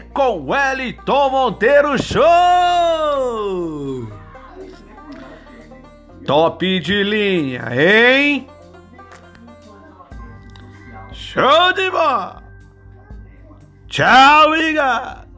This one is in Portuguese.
com Wellington Monteiro Show! Top de linha, hein? Show de bola! Tchau, liga!